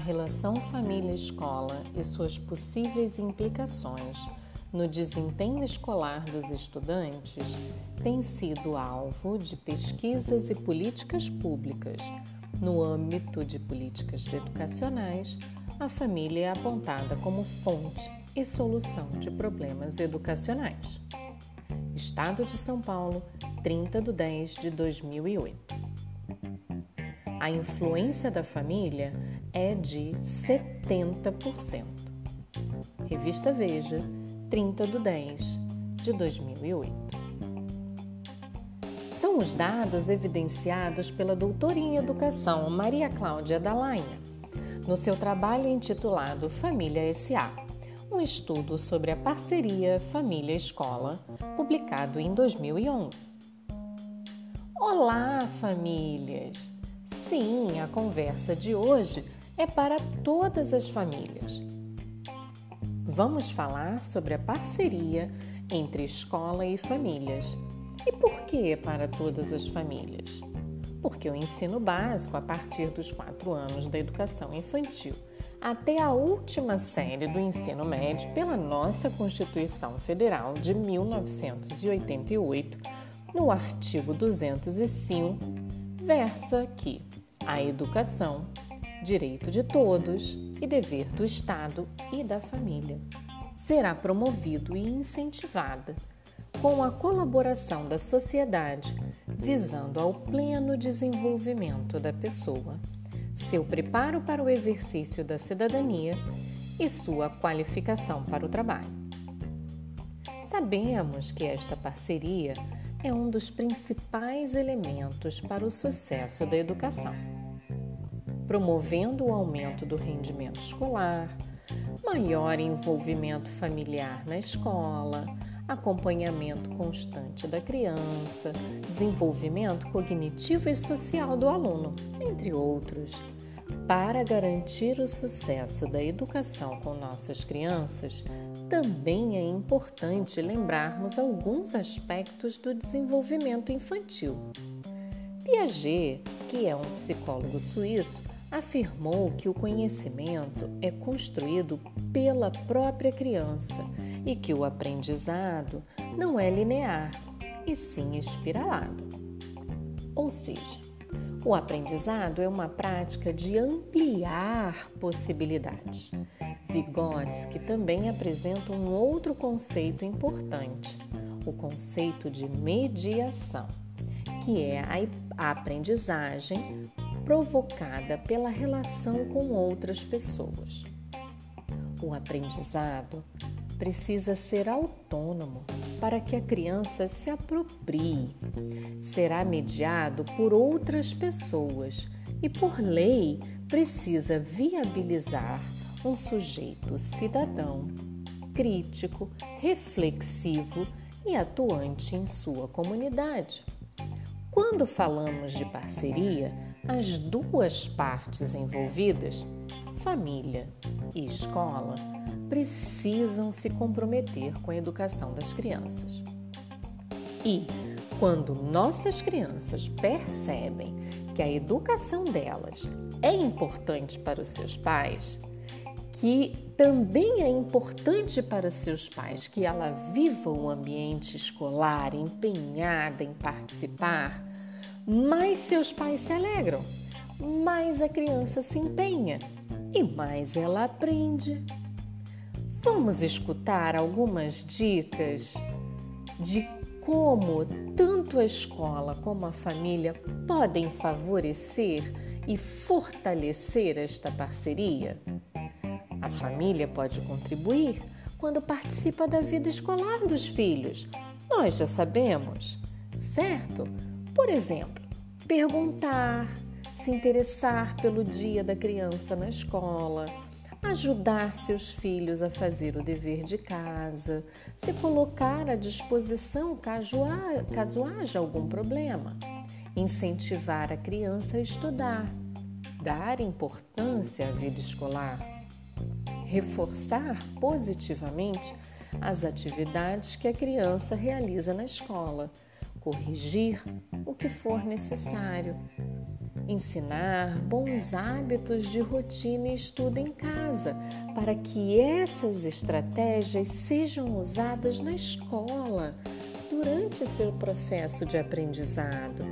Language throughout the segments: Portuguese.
relação família-escola e suas possíveis implicações no desempenho escolar dos estudantes tem sido alvo de pesquisas e políticas públicas. No âmbito de políticas educacionais, a família é apontada como fonte e solução de problemas educacionais. Estado de São Paulo, 30 de 10 de 2008. A influência da família é de 70%. Revista Veja, 30 de 10 de 2008. São os dados evidenciados pela doutora em educação Maria Cláudia Dalainha, no seu trabalho intitulado Família SA, um estudo sobre a parceria família-escola, publicado em 2011. Olá, famílias! Sim, a conversa de hoje é para todas as famílias. Vamos falar sobre a parceria entre escola e famílias. E por que para todas as famílias? Porque o ensino básico, a partir dos quatro anos da educação infantil até a última série do ensino médio pela nossa Constituição Federal de 1988, no artigo 205, versa que a educação, direito de todos e dever do Estado e da família, será promovido e incentivada com a colaboração da sociedade, visando ao pleno desenvolvimento da pessoa, seu preparo para o exercício da cidadania e sua qualificação para o trabalho. Sabemos que esta parceria é um dos principais elementos para o sucesso da educação, promovendo o aumento do rendimento escolar, maior envolvimento familiar na escola, acompanhamento constante da criança, desenvolvimento cognitivo e social do aluno, entre outros. Para garantir o sucesso da educação com nossas crianças, também é importante lembrarmos alguns aspectos do desenvolvimento infantil. Piaget, que é um psicólogo suíço, afirmou que o conhecimento é construído pela própria criança e que o aprendizado não é linear, e sim espiralado. Ou seja, o aprendizado é uma prática de ampliar possibilidades. Vygotsky também apresenta um outro conceito importante, o conceito de mediação, que é a aprendizagem provocada pela relação com outras pessoas. O aprendizado precisa ser autônomo para que a criança se aproprie. Será mediado por outras pessoas e, por lei, precisa viabilizar um sujeito cidadão, crítico, reflexivo e atuante em sua comunidade. Quando falamos de parceria, as duas partes envolvidas, família e escola, precisam se comprometer com a educação das crianças. E quando nossas crianças percebem que a educação delas é importante para os seus pais, que também é importante para seus pais que ela viva o ambiente escolar empenhada em participar, mais seus pais se alegram, mais a criança se empenha e mais ela aprende. Vamos escutar algumas dicas de como tanto a escola como a família podem favorecer e fortalecer esta parceria? A família pode contribuir quando participa da vida escolar dos filhos. Nós já sabemos, certo? Por exemplo, perguntar, se interessar pelo dia da criança na escola, ajudar seus filhos a fazer o dever de casa, se colocar à disposição caso, caso haja algum problema, incentivar a criança a estudar, dar importância à vida escolar, reforçar positivamente as atividades que a criança realiza na escola, corrigir o que for necessário, ensinar bons hábitos de rotina e estudo em casa, para que essas estratégias sejam usadas na escola durante seu processo de aprendizado.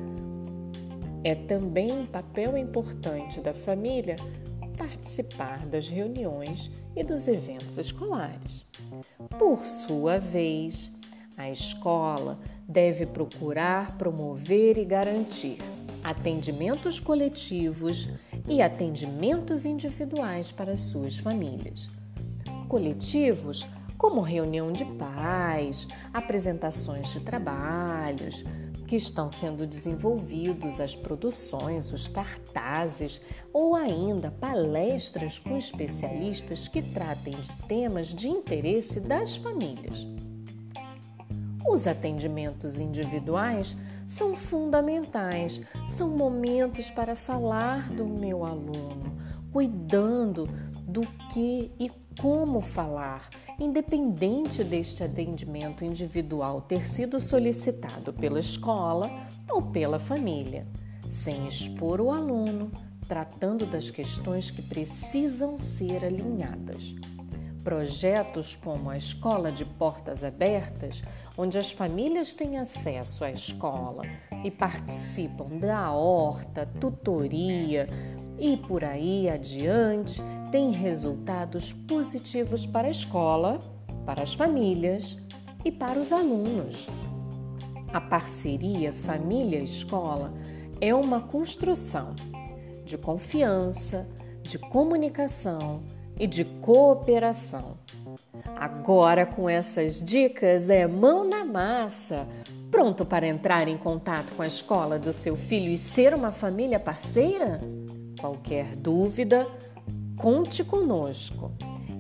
É também um papel importante da família participar das reuniões e dos eventos escolares. Por sua vez, a escola deve procurar promover e garantir atendimentos coletivos e atendimentos individuais para suas famílias. Coletivos, como reunião de pais, apresentações de trabalhos que estão sendo desenvolvidos, as produções, os cartazes ou ainda palestras com especialistas que tratem de temas de interesse das famílias. Os atendimentos individuais são fundamentais, são momentos para falar do meu aluno, cuidando do que e como falar, independente deste atendimento individual ter sido solicitado pela escola ou pela família, sem expor o aluno, tratando das questões que precisam ser alinhadas. Projetos como a Escola de Portas Abertas, onde as famílias têm acesso à escola e participam da horta, tutoria e por aí adiante, têm resultados positivos para a escola, para as famílias e para os alunos. A parceria família-escola é uma construção de confiança, de comunicação e de cooperação. Agora, com essas dicas, é mão na massa. Pronto para entrar em contato com a escola do seu filho e ser uma família parceira? Qualquer dúvida, conte conosco.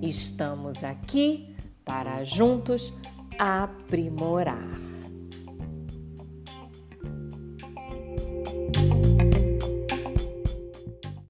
Estamos aqui para juntos aprimorar.